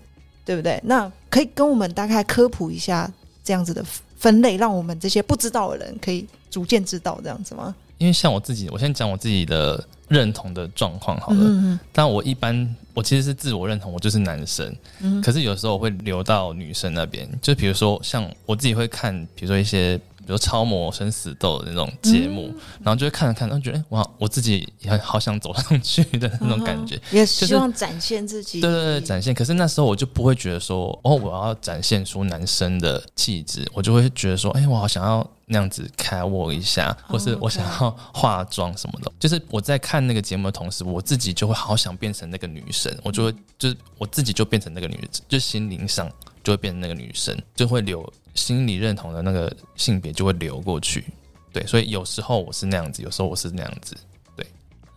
对不对？那可以跟我们大概科普一下这样子的。分类让我们这些不知道的人可以逐渐知道这样子吗？因为像我自己，我先讲我自己的认同的状况好了。嗯但我一般我其实是自我认同，我就是男生。嗯，可是有时候我会流到女生那边，就比如说像我自己会看，比如说一些。比如超模生死斗的那种节目，然后就会看着看着，觉得哇，我自己也好想走上去 [laughs] 的那种感觉，也希望展现自己。对对对，展现。可是那时候我就不会觉得说，哦，我要展现出男生的气质，我就会觉得说，哎，我好想要那样子开我一下，或是我想要化妆什么的。就是我在看那个节目的同时，我自己就会好想变成那个女生，我就会就是我自己就变成那个女人，就心灵上就会变成那个女生，就会留。心理认同的那个性别就会流过去，对，所以有时候我是那样子，有时候我是那样子，对，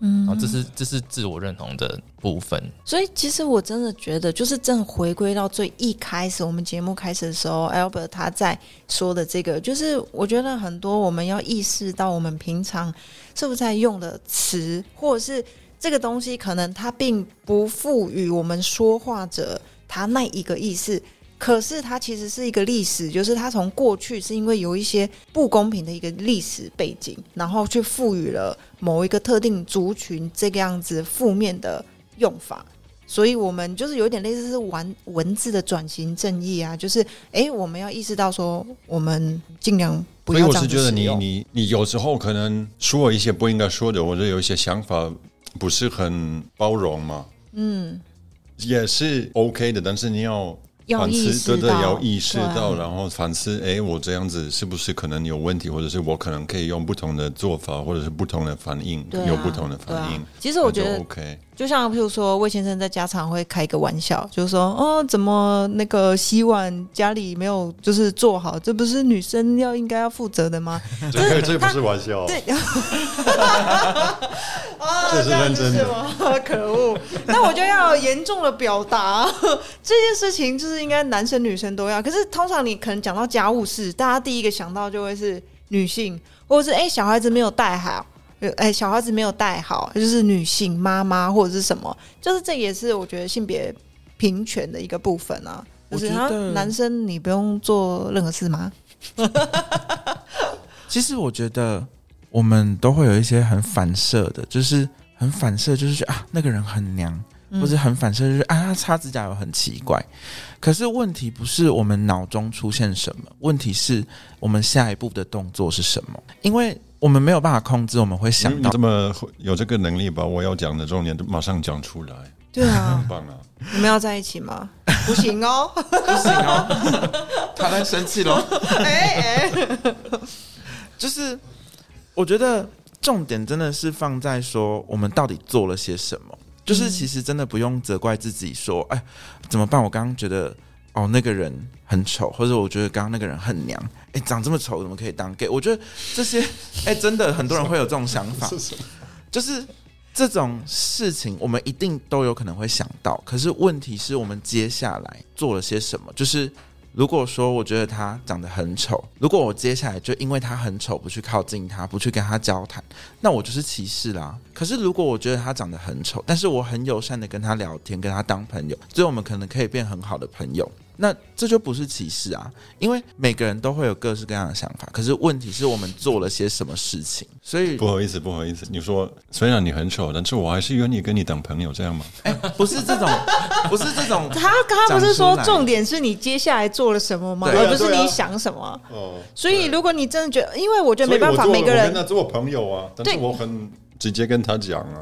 嗯，然后这是这是自我认同的部分。所以其实我真的觉得，就是正回归到最一开始，我们节目开始的时候，Albert 他在说的这个，就是我觉得很多我们要意识到，我们平常是不是在用的词，或者是这个东西，可能它并不赋予我们说话者他那一个意思。可是它其实是一个历史，就是它从过去是因为有一些不公平的一个历史背景，然后去赋予了某一个特定族群这个样子负面的用法，所以我们就是有点类似是玩文字的转型正义啊，就是哎，我们要意识到说，我们尽量不要。所以我是觉得你你你有时候可能说了一些不应该说的，或者有一些想法不是很包容嘛，嗯，也是 OK 的，但是你要。反思，对对，要意识到，然后反思，哎，我这样子是不是可能有问题，或者是我可能可以用不同的做法，或者是不同的反应，有不同的反应。其实我觉得，OK，就像譬如说，魏先生在家常会开一个玩笑，就是说，哦，怎么那个洗碗家里没有就是做好，这不是女生要应该要负责的吗？[laughs] 这个这不是玩笑，对。[laughs] 这是认真的吗？[laughs] 可恶！那我就要严重的表达这件事情，就是应该男生女生都要。可是通常你可能讲到家务事，大家第一个想到就会是女性，或者是哎、小孩子没有带好，呃哎、小孩子没有带好，就是女性妈妈或者是什么，就是这也是我觉得性别平权的一个部分啊。就是啊我觉得男生你不用做任何事吗？[laughs] 其实我觉得我们都会有一些很反射的，就是很反射，就是觉得啊那个人很娘，嗯或者很反射，就是啊他擦指甲油很奇怪。可是问题不是我们脑中出现什么，问题是我们下一步的动作是什么，因为我们没有办法控制，我们会想到你这么有这个能力，把我要讲的重点都马上讲出来，对啊很，棒啊！你们要在一起吗？[laughs] 不行哦，不行哦，[laughs] 他在生气喽。[laughs] 哎哎，就是我觉得重点真的是放在说我们到底做了些什么。就是其实真的不用责怪自己说，哎，怎么办？我刚刚觉得哦那个人很丑，或者我觉得刚刚那个人很娘，哎，长这么丑怎么可以当 gay？我觉得这些，哎，真的很多人会有这种想法，[laughs] 就是这种事情我们一定都有可能会想到。可是问题是我们接下来做了些什么？就是如果说我觉得他长得很丑，如果我接下来就因为他很丑不去靠近他，不去跟他交谈，那我就是歧视啦。可是如果我觉得他长得很丑，但是我很友善的跟他聊天，跟他当朋友，所以我们可能可以变很好的朋友。那这就不是歧视啊，因为每个人都会有各式各样的想法。可是问题是我们做了些什么事情，所以不好意思，不好意思，你说虽然你很丑，但是我还是愿意跟你当朋友，这样吗？哎、不是这种，不是这种，他他不是说重点是你接下来做了什么吗？而不是你想什么。哦，所以如果你真的觉得，因为我觉得没办法，每个人我跟他做朋友啊，但是对我很直接跟他讲啊，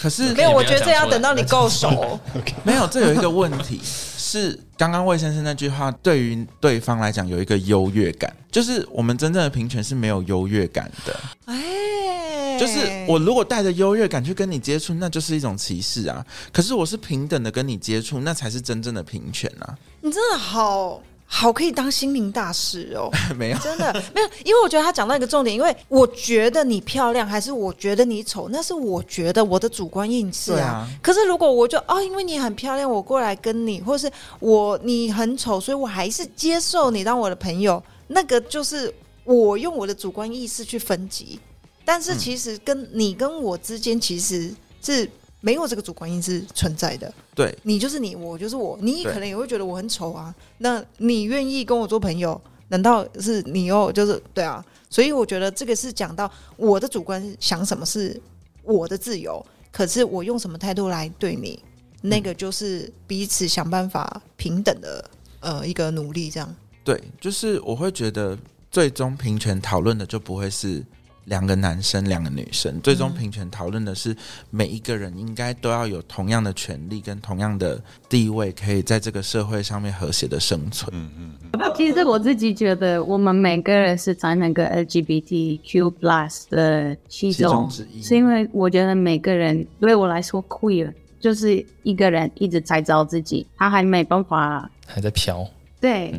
可是没有，我觉得这要等到你够熟。[laughs] 没有，这有一个问题是，刚刚魏先生那句话对于对方来讲有一个优越感，就是我们真正的平权是没有优越感的。哎，就是我如果带着优越感去跟你接触，那就是一种歧视啊。可是我是平等的跟你接触，那才是真正的平权啊。你真的好好可以当心灵大师哦。[laughs] 没有，真的没有，因为我觉得他讲到一个重点，因为我觉得你漂亮，还是我觉得你丑，那是我觉得我的主观意识啊。啊可是如果我就哦，因为你很漂亮，我过来跟你，或是我你很丑，所以我还是接受你当我的朋友，那个就是我用我的主观意识去分级。但是其实跟你跟我之间其实是没有这个主观意识存在的。对，你就是你，我就是我，你可能也会觉得我很丑啊。那你愿意跟我做朋友，难道是你又就是对啊？所以我觉得这个是讲到我的主观想什么是我的自由，可是我用什么态度来对你，那个就是彼此想办法平等的呃一个努力，这样。对，就是我会觉得最终平权讨论的就不会是两个男生、两个女生，最终平权讨论的是每一个人应该都要有同样的权利跟同样的地位，可以在这个社会上面和谐的生存。嗯嗯嗯，其实我自己觉得，我们每个人是在那个 LGBTQ plus 的其其中中，之一是因为我觉得每个人对我来说，queer 就是一个人一直在找自己，他还没办法。还在飘，对，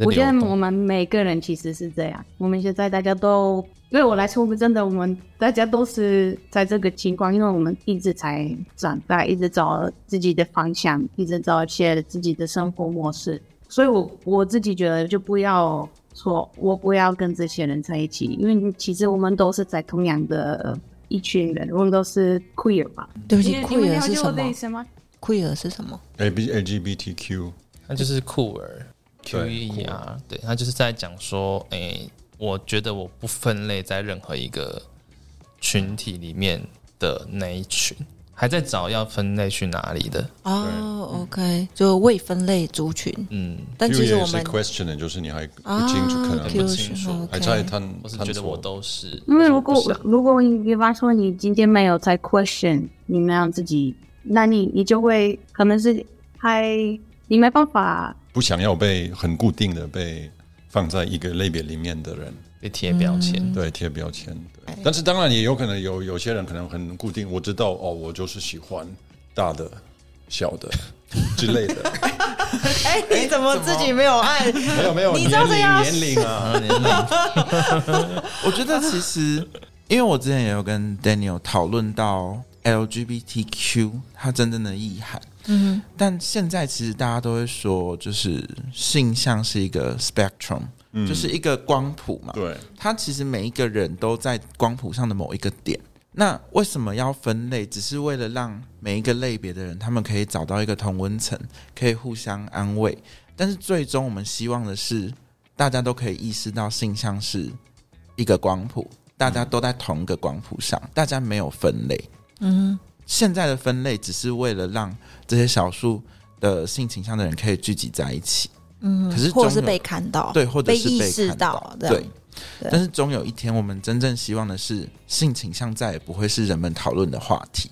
我觉得我。们每个人其实是这样。我们现在大家都对我来说，我真的，我们大家都是在这个情况，因为我们一直才长大，一直找自己的方向，一直找一些自己的生活模式。所以我我自己觉得，就不要说我不要跟这些人在一起，因为其实我们都是在同样的一群人，我们都是 queer 吧？对不起，queer 是什么意思吗？？queer 是什么？A B L G B T Q，那就是酷儿，Q 对 E R，对，他就是在讲说，诶、我觉得我不分类在任何一个群体里面的那一群，还在找要分类去哪里的，哦，OK，就未分类族群。嗯，但其实我们 question 的，就是你还不啊清楚，可能不清楚是还在探我是觉得我都是，因为如果如果你比方说你今天没有在 question 你们要自己，那你你就会可能是还你没办法，不想要被很固定的被放在一个类别里面的人，被贴标签，嗯对贴标签。对，但是当然也有可能有有些人可能很固定，我知道哦，我就是喜欢大的、小的 [laughs] 之类的。[laughs] 哎，你怎么自己没有按？[laughs] 没有没有，你知道这样年龄年龄啊，啊，年龄我觉得其实，因为我之前也有跟 Daniel 讨论到 LGBTQ 它真正的意涵，嗯但现在其实大家都会说，就是性向是一个 spectrum，嗯就是一个光谱嘛。对，它其实每一个人都在光谱上的某一个点。那为什么要分类？只是为了让每一个类别的人，他们可以找到一个同温层，可以互相安慰。但是最终，我们希望的是，大家都可以意识到性向是一个光谱，大家都在同一个光谱上，大家没有分类。嗯现在的分类只是为了让这些少数的性倾向的人可以聚集在一起，嗯，可是或者是被看到，对，或者是被意识看到对。但是终有一天，我们真正希望的是，性倾向再也不会是人们讨论的话题。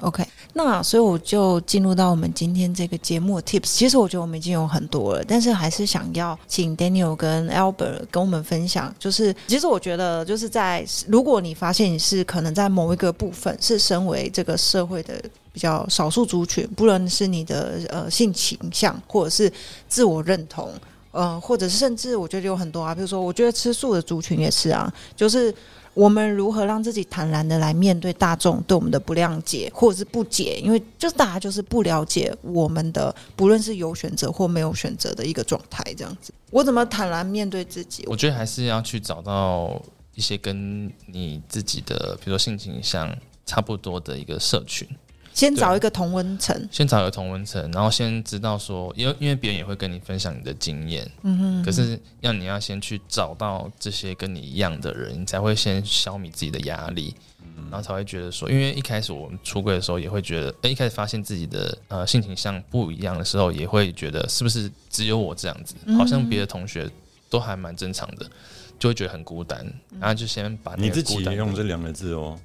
OK，那所以我就进入到我们今天这个节目的 Tips。其实我觉得我们已经有很多了，但是还是想要请 Daniel 跟 Albert 跟我们分享。就是其实我觉得，就是在如果你发现你是可能在某一个部分是身为这个社会的比较少数族群，不论是你的呃性倾向或者是自我认同。呃，或者是甚至我觉得有很多啊，比如说，我觉得吃素的族群也是啊，就是我们如何让自己坦然的来面对大众对我们的不谅解或者是不解，因为就是大家就是不了解我们的，不论是有选择或没有选择的一个状态，这样子，我怎么坦然面对自己？我觉得还是要去找到一些跟你自己的，比如说性倾向差不多的一个社群，先找一个同温层，先找一个同温层，然后先知道说，因为因为别人也会跟你分享你的经验，嗯哼，可是要你要先去找到这些跟你一样的人，你才会先消弭自己的压力，然后才会觉得说，因为一开始我们出柜的时候也会觉得，哎，一开始发现自己的呃性情像不一样的时候，也会觉得是不是只有我这样子，好像别的同学都还蛮正常的，就会觉得很孤单，然后就先把你自己个孤单用这两个字哦，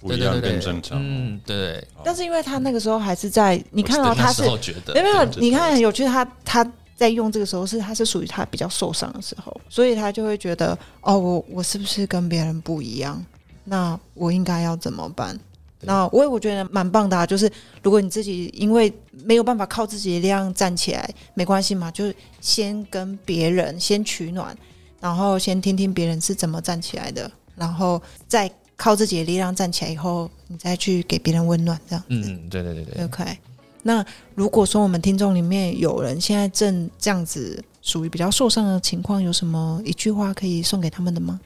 不一样更正常。嗯，对，但是因为他那个时候还是在，你看到他是没有没有，你看很有趣，他他在用这个时候是他是属于他比较受伤的时候，所以他就会觉得哦，我我是不是跟别人不一样？那我应该要怎么办？那我也我觉得蛮棒的啊，就是如果你自己因为没有办法靠自己的力量站起来，没关系嘛，就是先跟别人先取暖，然后先听听别人是怎么站起来的，然后再靠自己的力量站起来以后，你再去给别人温暖，这样子。嗯，对对对对，OK，那如果说我们听众里面有人现在正这样子属于比较受伤的情况，有什么一句话可以送给他们的吗？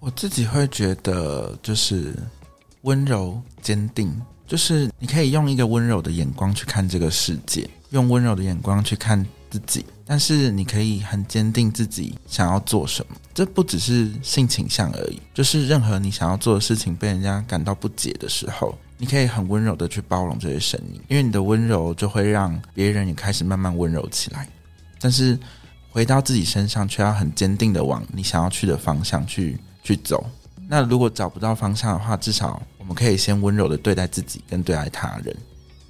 我自己会觉得，就是温柔坚定，就是你可以用一个温柔的眼光去看这个世界，用温柔的眼光去看自己，但是你可以很坚定自己想要做什么。这不只是性倾向而已，就是任何你想要做的事情被人家感到不解的时候，你可以很温柔的去包容这些声音，因为你的温柔就会让别人也开始慢慢温柔起来。但是回到自己身上，却要很坚定的往你想要去的方向去去走。那如果找不到方向的话，至少我们可以先温柔的对待自己，跟对待他人。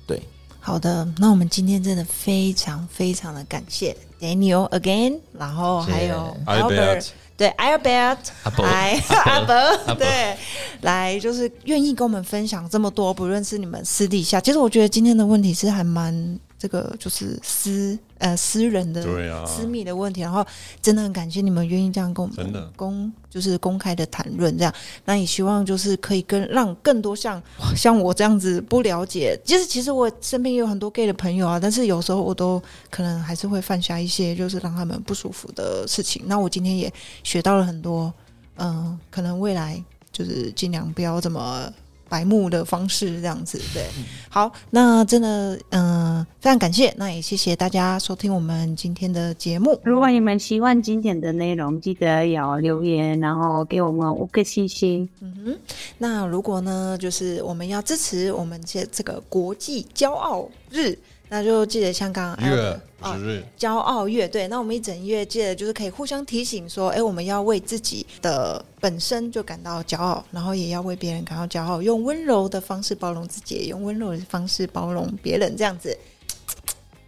对好的，那我们今天真的非常非常的感谢 Daniel again，然后还有 Albert 对 Albert，阿伯来阿阿伯伯，对，来就是愿意跟我们分享这么多，不论是你们私底下，其实我觉得今天的问题是还蛮这个就是私呃私人的对啊，私密的问题，然后真的很感谢你们愿意这样跟我们真的公就是公开的谈论这样，那也希望就是可以跟让更多像像我这样子不了解，其实其实我身边也有很多 gay 的朋友啊，但是有时候我都可能还是会犯下一些就是让他们不舒服的事情。那我今天也学到了很多，嗯、可能未来就是尽量不要这么。白目的方式这样子，对，好，那真的，嗯、非常感谢，那也谢谢大家收听我们今天的节目。如果你们喜欢今天的内容，记得要留言，然后给我们五个星星。嗯哼，那如果呢，就是我们要支持我们这这个国际骄傲日，那就记得像刚刚日，骄傲乐，对，那我们一整月记得就是可以互相提醒说，哎，我们要为自己的本身就感到骄傲，然后也要为别人感到骄傲，用温柔的方式包容自己，也用温柔的方式包容别人，这样子。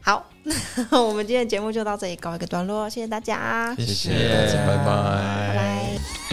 好，那 [laughs] 我们今天的节目就到这里告一个段落，谢谢大家，谢谢。谢大家拜。拜拜。